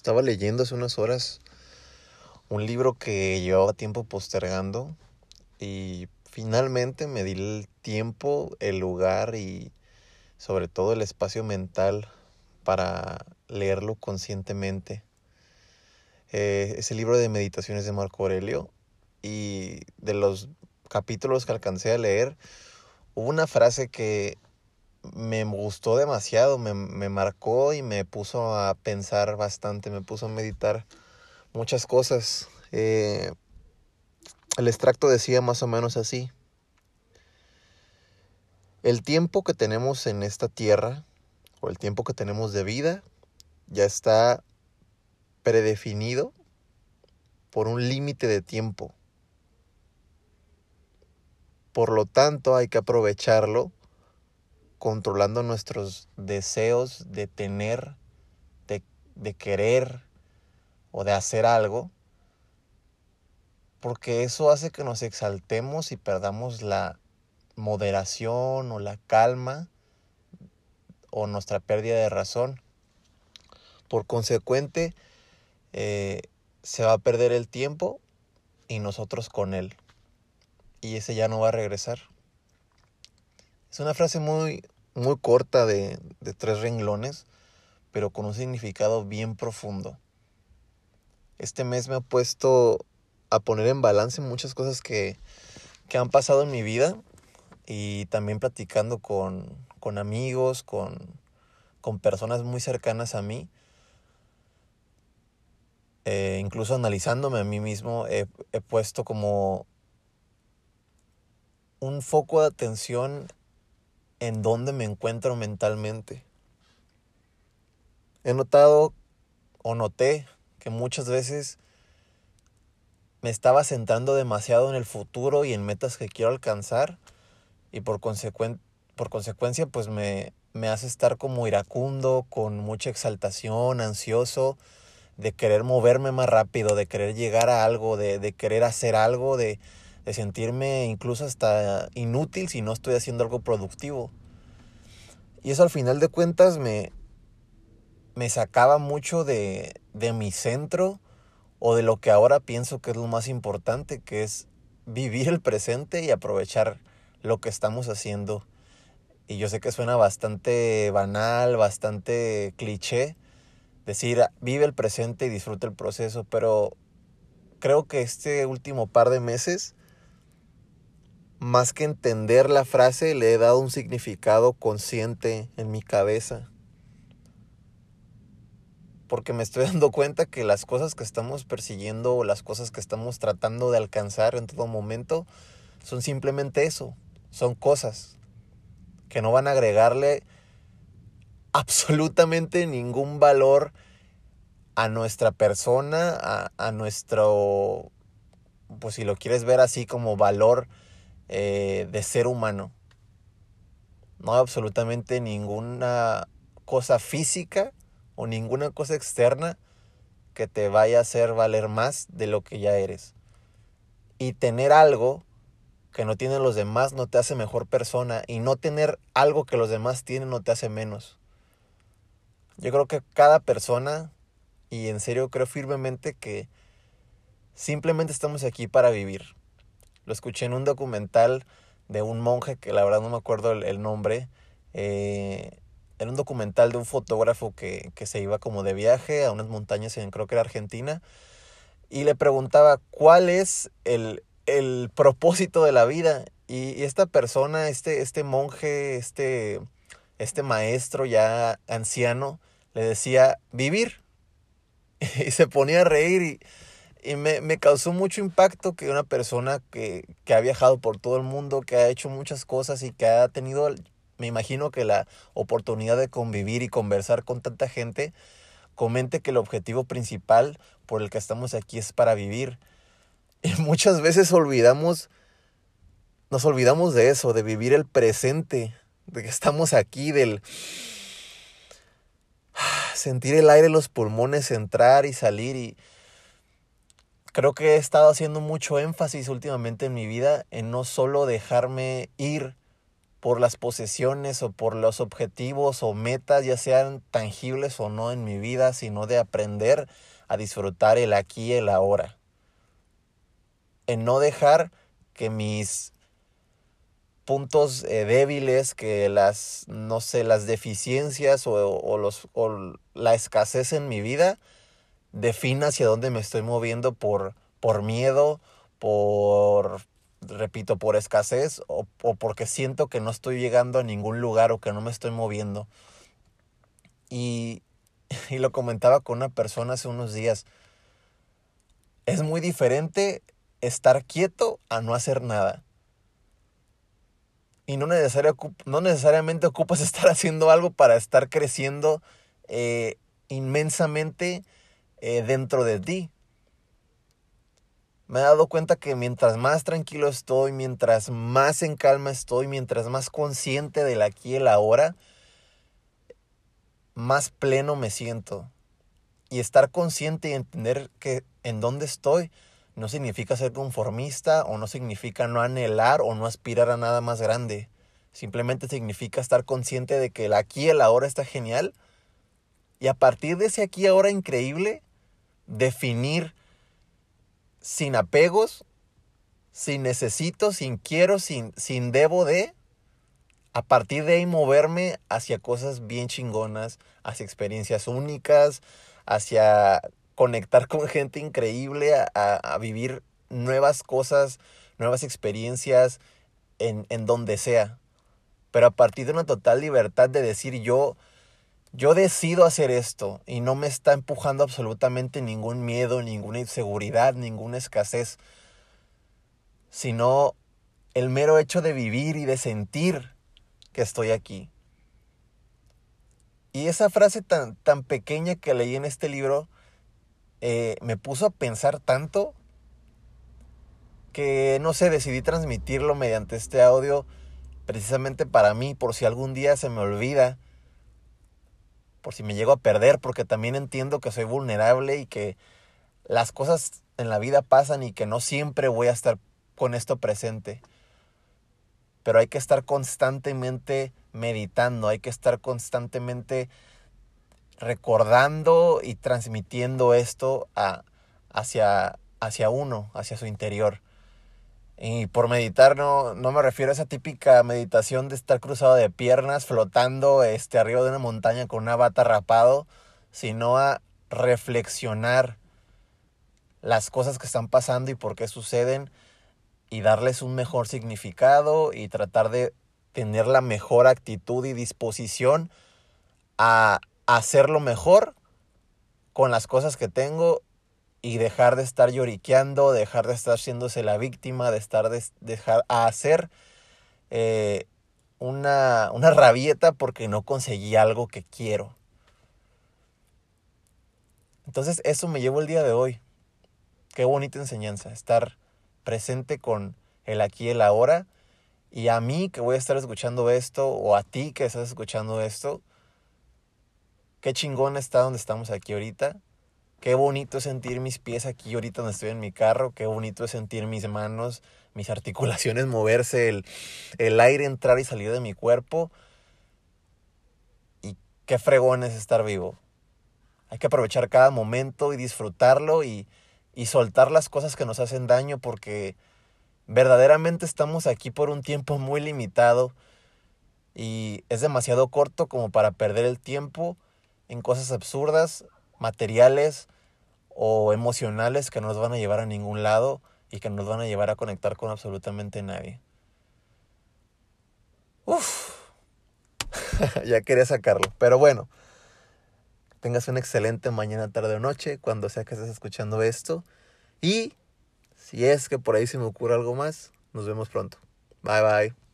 Estaba leyendo hace unas horas un libro que llevaba tiempo postergando y finalmente me di el tiempo, el lugar y sobre todo el espacio mental para leerlo conscientemente. Eh, es el libro de meditaciones de Marco Aurelio y de los capítulos que alcancé a leer, hubo una frase que me gustó demasiado, me, marcó y me puso a pensar bastante, me puso a meditar muchas cosas. Eh, el extracto decía más o menos así. El tiempo que tenemos en esta tierra, o el tiempo que tenemos de vida, ya está predefinido por un límite de tiempo. Por lo tanto, hay que aprovecharlo controlando nuestros deseos de tener, de, querer o de hacer algo, porque eso hace que nos exaltemos y perdamos la moderación o la calma o nuestra pérdida de razón. Por consecuente, eh, se va a perder el tiempo y nosotros con él. Y ese ya no va a regresar. Es una frase muy, muy corta de, tres renglones, pero con un significado bien profundo. Este mes me ha puesto a poner en balance muchas cosas que, han pasado en mi vida y también platicando con, amigos, con, con, personas muy cercanas a mí. Eh, incluso analizándome a mí mismo, he, he puesto como un foco de atención en dónde me encuentro mentalmente. He notado o noté que muchas veces me estaba centrando demasiado en el futuro y en metas que quiero alcanzar y por, por consecuencia pues me, me hace estar como iracundo, con mucha exaltación, ansioso, de querer moverme más rápido, de querer llegar a algo, de, de querer hacer algo, de, de sentirme incluso hasta inútil si no estoy haciendo algo productivo. Y eso al final de cuentas me, me sacaba mucho de, de mi centro o de lo que ahora pienso que es lo más importante, que es vivir el presente y aprovechar lo que estamos haciendo. Y yo sé que suena bastante banal, bastante cliché, decir vive el presente y disfruta el proceso, pero creo que este último par de meses más que entender la frase, le he dado un significado consciente en mi cabeza. Porque me estoy dando cuenta que las cosas que estamos persiguiendo o las cosas que estamos tratando de alcanzar en todo momento son simplemente eso, son cosas que no van a agregarle absolutamente ningún valor a nuestra persona, a, a nuestro, pues si lo quieres ver así como valor, eh, de ser humano. No hay absolutamente ninguna cosa física o ninguna cosa externa que te vaya a hacer valer más de lo que ya eres. Y tener algo que no tienen los demás no te hace mejor persona y no tener algo que los demás tienen no te hace menos. Yo creo que cada persona, y en serio creo firmemente que simplemente estamos aquí para vivir. Lo escuché en un documental de un monje que la verdad no me acuerdo el, nombre. Eh, era un documental de un fotógrafo que, se iba como de viaje a unas montañas en creo que era Argentina. Y le preguntaba cuál es el, propósito de la vida. Y, esta persona, este, este monje, este, este maestro ya anciano, le decía vivir. Y se ponía a reír y, y me, me, causó mucho impacto que una persona que, que, ha viajado por todo el mundo, que ha hecho muchas cosas y que ha tenido, me imagino que la oportunidad de convivir y conversar con tanta gente, comente que el objetivo principal por el que estamos aquí es para vivir. Y muchas veces olvidamos, nos olvidamos de eso, de vivir el presente, de que estamos aquí, del sentir el aire los pulmones entrar y salir y creo que he estado haciendo mucho énfasis últimamente en mi vida en no solo dejarme ir por las posesiones o por los objetivos o metas, ya sean tangibles o no en mi vida, sino de aprender a disfrutar el aquí y el ahora. En no dejar que mis puntos eh, débiles, que las, no sé, las deficiencias o, los, o la escasez en mi vida defina hacia dónde me estoy moviendo por, por miedo, por repito, por escasez o, porque siento que no estoy llegando a ningún lugar o que no me estoy moviendo. Y, y lo comentaba con una persona hace unos días. Es muy diferente estar quieto a no hacer nada. Y no, no necesariamente ocupas estar haciendo algo para estar creciendo eh, inmensamente eh, dentro de ti me he dado cuenta que mientras más tranquilo estoy, mientras más en calma estoy, mientras más consciente del aquí y el ahora, más pleno me siento. Y estar consciente y entender que en dónde estoy no significa ser conformista o no significa no anhelar o no aspirar a nada más grande. Simplemente significa estar consciente de que el aquí y el ahora está genial. Y a partir de ese aquí y ahora increíble, definir sin apegos, sin necesito, sin quiero, sin, sin debo de, a partir de ahí moverme hacia cosas bien chingonas, hacia experiencias únicas, hacia conectar con gente increíble, a, vivir nuevas cosas, nuevas experiencias en, en donde sea. Pero a partir de una total libertad de decir yo, yo decido hacer esto y no me está empujando absolutamente ningún miedo, ninguna inseguridad, ninguna escasez, sino el mero hecho de vivir y de sentir que estoy aquí. Y esa frase tan, tan pequeña que leí en este libro eh, me puso a pensar tanto que, no sé, decidí transmitirlo mediante este audio precisamente para mí, por si algún día se me olvida por si me llego a perder, porque también entiendo que soy vulnerable y que las cosas en la vida pasan y que no siempre voy a estar con esto presente. Pero hay que estar constantemente meditando, hay que estar constantemente recordando y transmitiendo esto hacia, hacia uno, hacia su interior. Y por meditar no, no me refiero a esa típica meditación de estar cruzado de piernas, flotando este, arriba de una montaña con una bata rapado, sino a reflexionar las cosas que están pasando y por qué suceden y darles un mejor significado y tratar de tener la mejor actitud y disposición a hacerlo mejor con las cosas que tengo y dejar de estar lloriqueando, dejar de estar siéndose la víctima, de estar de, dejar a hacer eh, una, una rabieta porque no conseguí algo que quiero. Entonces eso me llevo el día de hoy. Qué bonita enseñanza, estar presente con el aquí y el ahora. Y a mí que voy a estar escuchando esto, o a ti que estás escuchando esto, qué chingón está donde estamos aquí ahorita Qué bonito es sentir mis pies aquí ahorita donde estoy en mi carro. Qué bonito es sentir mis manos, mis articulaciones moverse, el, el aire entrar y salir de mi cuerpo. Y qué fregón es estar vivo. Hay que aprovechar cada momento y disfrutarlo y, y soltar las cosas que nos hacen daño porque verdaderamente estamos aquí por un tiempo muy limitado y es demasiado corto como para perder el tiempo en cosas absurdas materiales o emocionales que no nos van a llevar a ningún lado y que nos van a llevar a conectar con absolutamente nadie. Uf, ya quería sacarlo, pero bueno, tengas una excelente mañana, tarde o noche, cuando sea que estés escuchando esto. Y si es que por ahí se me ocurre algo más, nos vemos pronto. Bye bye.